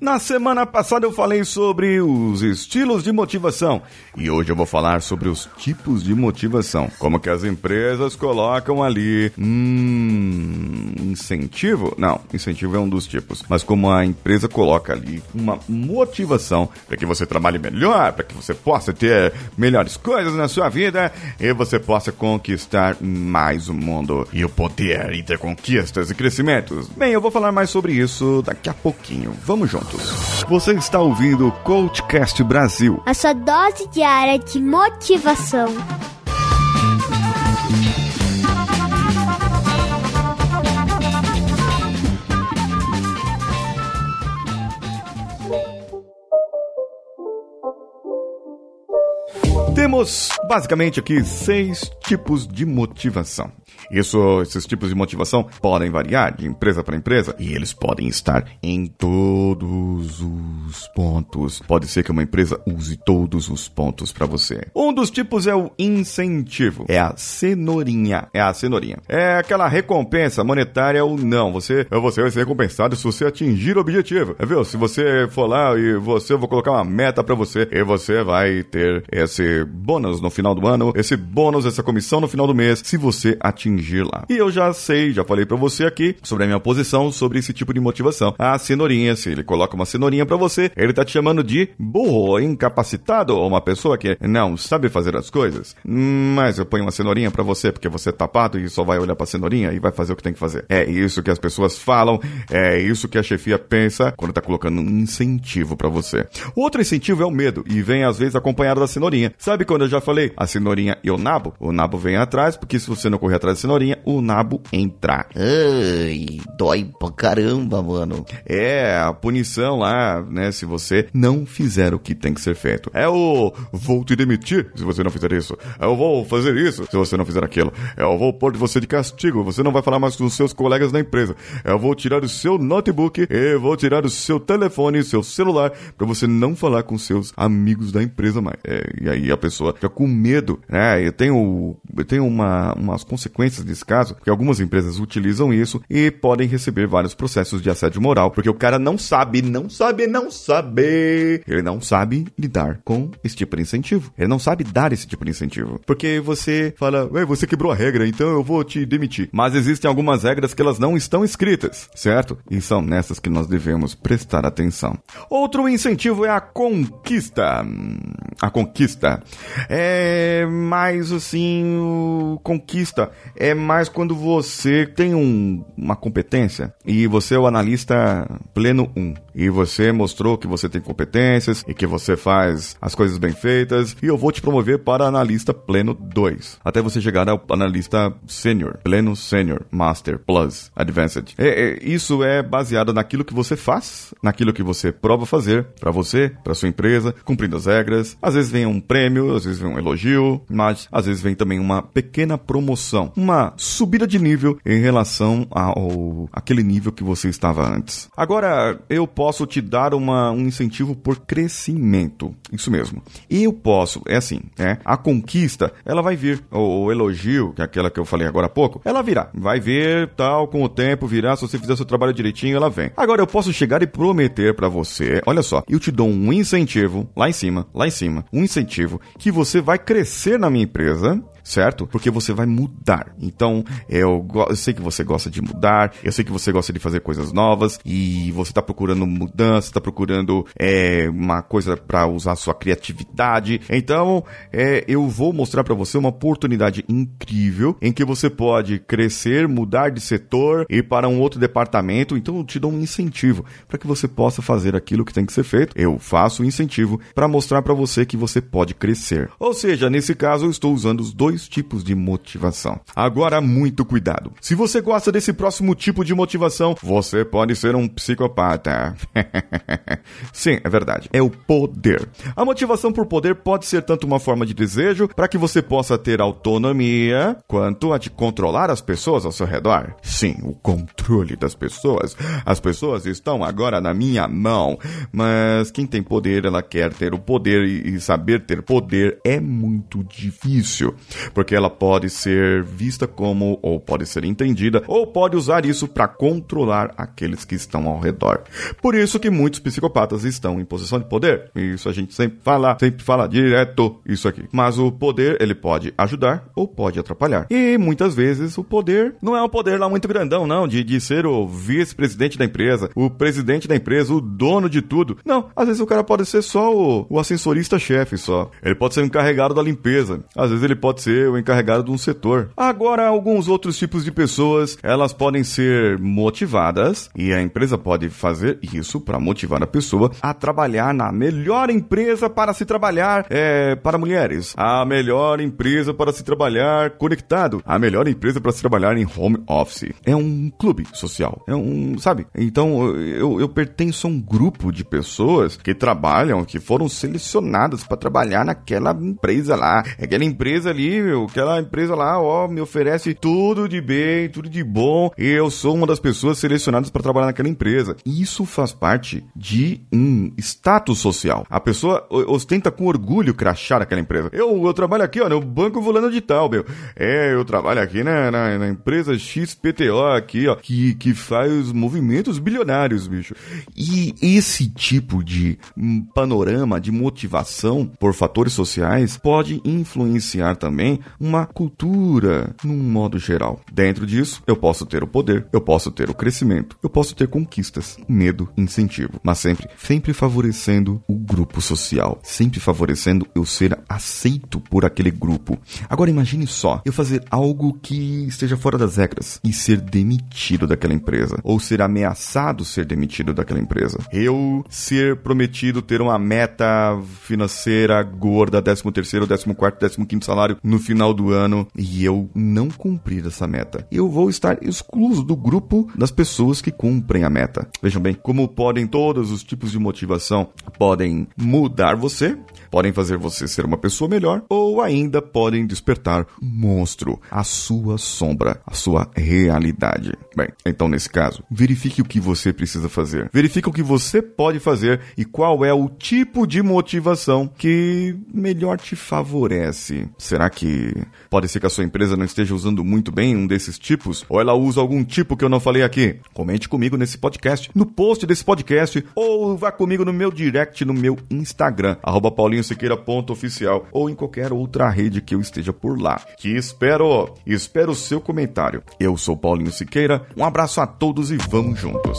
Na semana passada eu falei sobre os estilos de motivação e hoje eu vou falar sobre os tipos de motivação. Como que as empresas colocam ali. Hum. Incentivo? Não, incentivo é um dos tipos. Mas como a empresa coloca ali uma motivação para que você trabalhe melhor, para que você possa ter melhores coisas na sua vida e você possa conquistar mais o mundo e o poder e ter conquistas e crescimentos. Bem, eu vou falar mais sobre isso daqui a pouquinho. Vamos Você está ouvindo o Coachcast Brasil. A sua dose diária de motivação. Temos basicamente aqui seis tipos de motivação. Isso, esses tipos de motivação podem variar de empresa para empresa e eles podem estar em todos os pontos. Pode ser que uma empresa use todos os pontos para você. Um dos tipos é o incentivo, é a cenourinha, é a cenourinha. É aquela recompensa monetária ou não. Você, você vai ser recompensado se você atingir o objetivo. É, viu? Se você for lá e você eu vou colocar uma meta para você e você vai ter esse bônus no final do ano, esse bônus, essa comissão no final do mês, se você atingir lá. E eu já sei, já falei para você aqui sobre a minha posição sobre esse tipo de motivação. A cenourinha, se ele coloca uma cenourinha para você, ele tá te chamando de burro, incapacitado ou uma pessoa que não sabe fazer as coisas. Mas eu ponho uma cenourinha para você porque você é tapado e só vai olhar pra cenourinha e vai fazer o que tem que fazer. É isso que as pessoas falam, é isso que a chefia pensa quando tá colocando um incentivo para você. O outro incentivo é o medo e vem às vezes acompanhado da cenourinha. Sabe quando eu já falei a cenourinha e o nabo? O nabo vem atrás porque se você não correr atrás da cenourinha, o nabo entra. Ai, dói pra caramba, mano. É, a punição lá, né? Se você não fizer o que tem que ser feito. É o vou te demitir se você não fizer isso. É o vou fazer isso se você não fizer aquilo. É o vou pôr você de castigo. Você não vai falar mais com os seus colegas da empresa. É o vou tirar o seu notebook e vou tirar o seu telefone, seu celular, para você não falar com seus amigos da empresa mais. É, e aí a pessoa fica com medo, né? Eu tenho, eu tenho uma, umas consequências desse caso, porque algumas empresas utilizam isso e podem receber vários processos de assédio moral, porque o cara não sabe, não sabe, não sabe. Ele não sabe lidar com esse tipo de incentivo. Ele não sabe dar esse tipo de incentivo. Porque você fala, ué, você quebrou a regra, então eu vou te demitir. Mas existem algumas regras que elas não estão escritas, certo? E são nessas que nós devemos prestar atenção. Outro incentivo é a conquista. A conquista. É mais assim, conquista é mais quando você tem um, uma competência e você é o analista pleno 1 e você mostrou que você tem competências e que você faz as coisas bem feitas e eu vou te promover para analista pleno 2 até você chegar ao analista sênior, pleno sênior, master, plus, advanced. É, é, isso é baseado naquilo que você faz, naquilo que você prova fazer para você, para sua empresa, cumprindo as regras. Às vezes vem um prêmio, às vezes vem um elogio, mas às vezes vem também uma pequena promoção, uma subida de nível em relação ao aquele nível que você estava antes. Agora, eu posso te dar uma, um incentivo por crescimento. Isso mesmo. Eu posso, é assim, né? A conquista, ela vai vir. O, o elogio, que é aquela que eu falei agora há pouco, ela virá. Vai vir, tal, com o tempo, virá. Se você fizer seu trabalho direitinho, ela vem. Agora, eu posso chegar e prometer para você, olha só, eu te dou um incentivo, lá em cima, lá em cima, um incentivo, que você vai crescer na minha empresa, certo? Porque você vai mudar. Então, eu, eu, sei que você gosta de mudar, eu sei que você gosta de fazer coisas novas e você está procurando mudança, está procurando é, uma coisa para usar sua criatividade. Então, é, eu vou mostrar para você uma oportunidade incrível em que você pode crescer, mudar de setor e para um outro departamento. Então, eu te dou um incentivo para que você possa fazer aquilo que tem que ser feito. Eu faço o um incentivo para mostrar para você que você pode crescer. Ou seja, nesse caso, eu estou usando os dois tipos de motivação. Agora, muito cuidado. Se você gosta desse próximo tipo de motivação, você pode ser um psicopata. Sim, é verdade. É o poder. A motivação por poder pode ser tanto uma forma de desejo para que você possa ter autonomia, quanto a de controlar as pessoas ao seu redor. Sim, o controle das pessoas. As pessoas estão agora na minha mão, mas quem tem poder, ela quer ter o poder e saber ter poder é muito difícil. Porque ela pode ser vista como, ou pode ser entendida, ou pode usar isso para controlar aqueles que estão ao redor. Por isso que muitos psicopatas estão em posição de poder. Isso a gente sempre fala, sempre fala direto isso aqui. Mas o poder, ele pode ajudar ou pode atrapalhar. E muitas vezes o poder não é um poder lá muito grandão, não, de, de ser o vice-presidente da empresa, o presidente da empresa, o dono de tudo. Não, às vezes o cara pode ser só o, o ascensorista-chefe só. Ele pode ser encarregado da limpeza. Às vezes ele pode ser o encarregado de um setor. Agora, alguns outros tipos de pessoas, elas podem ser motivadas e a empresa pode fazer isso para motivar a pessoa a trabalhar na melhor empresa para se trabalhar é, para mulheres, a melhor empresa para se trabalhar conectado, a melhor empresa para se trabalhar em home office. É um clube social, é um, sabe? Então eu, eu pertenço a um grupo de pessoas que trabalham, que foram selecionadas para trabalhar naquela empresa lá. Aquela empresa ali, meu, aquela empresa lá, ó, me oferece tudo de bem, tudo de bom. E eu sou uma das pessoas selecionadas para trabalhar naquela empresa. Isso faz parte de um status social. A pessoa ostenta com orgulho crachar aquela empresa. Eu, eu trabalho aqui, ó, no Banco Volando de Tal, meu. É, eu trabalho aqui na, na, na empresa XPTO aqui, ó, que, que faz movimentos bilionários, bicho. E esse tipo de panorama de motivação por fatores sociais pode influenciar também uma cultura num modo geral. Dentro disso, eu posso ter o poder, eu posso ter o crescimento, eu posso ter conquistas, medo, incentivo, mas sempre, sempre favorecendo o grupo social, sempre favorecendo eu ser aceito por aquele grupo. Agora imagine só, eu fazer algo que esteja fora das regras e ser demitido daquela empresa, ou ser ameaçado ser demitido daquela empresa. Eu ser prometido ter uma meta financeira gorda, 13 terceiro, 14 quarto, 15 salário no final do ano e eu não cumprir essa meta. Eu vou estar excluso do grupo das pessoas que cumprem a meta. Vejam bem, como podem todos os tipos de motivação podem mudar você, podem fazer você ser uma pessoa melhor ou ainda podem despertar um monstro, a sua sombra, a sua realidade. Bem, então nesse caso, verifique o que você precisa fazer. Verifique o que você pode fazer e qual é o tipo de motivação que melhor te favorece. Será que pode ser que a sua empresa não esteja usando muito bem um desses tipos ou ela usa algum tipo que eu não falei aqui? Comente comigo nesse podcast, no post desse podcast ou vá comigo no meu direct no meu Instagram, arroba paulinhosiqueira.oficial ou em qualquer outra rede que eu esteja por lá. Que espero, espero o seu comentário. Eu sou Paulinho Siqueira, um abraço a todos e vamos juntos.